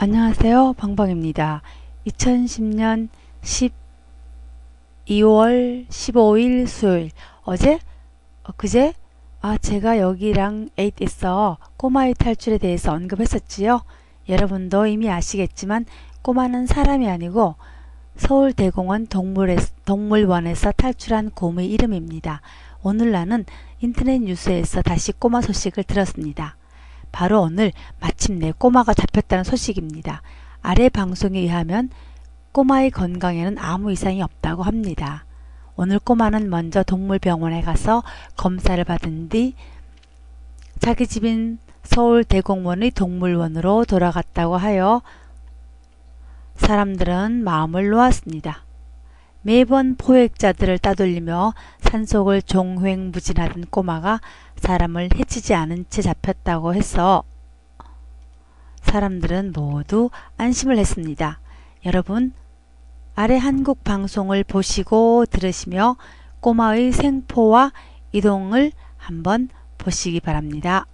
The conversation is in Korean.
안녕하세요. 방방입니다. 2010년 12월 15일 수요일 어제? 어, 그제? 아 제가 여기랑 에잇에서 꼬마의 탈출에 대해서 언급했었지요. 여러분도 이미 아시겠지만 꼬마는 사람이 아니고 서울대공원 동물에, 동물원에서 탈출한 곰의 이름입니다. 오늘 나는 인터넷 뉴스에서 다시 꼬마 소식을 들었습니다. 바로 오늘 마침내 꼬마가 잡혔다는 소식입니다. 아래 방송에 의하면 꼬마의 건강에는 아무 이상이 없다고 합니다. 오늘 꼬마는 먼저 동물병원에 가서 검사를 받은 뒤 자기 집인 서울 대공원의 동물원으로 돌아갔다고 하여 사람들은 마음을 놓았습니다. 매번 포획자들을 따돌리며 산속을 종횡무진하던 꼬마가 사람을 해치지 않은 채 잡혔다고 해서 사람들은 모두 안심을 했습니다. 여러분, 아래 한국 방송을 보시고 들으시며 꼬마의 생포와 이동을 한번 보시기 바랍니다.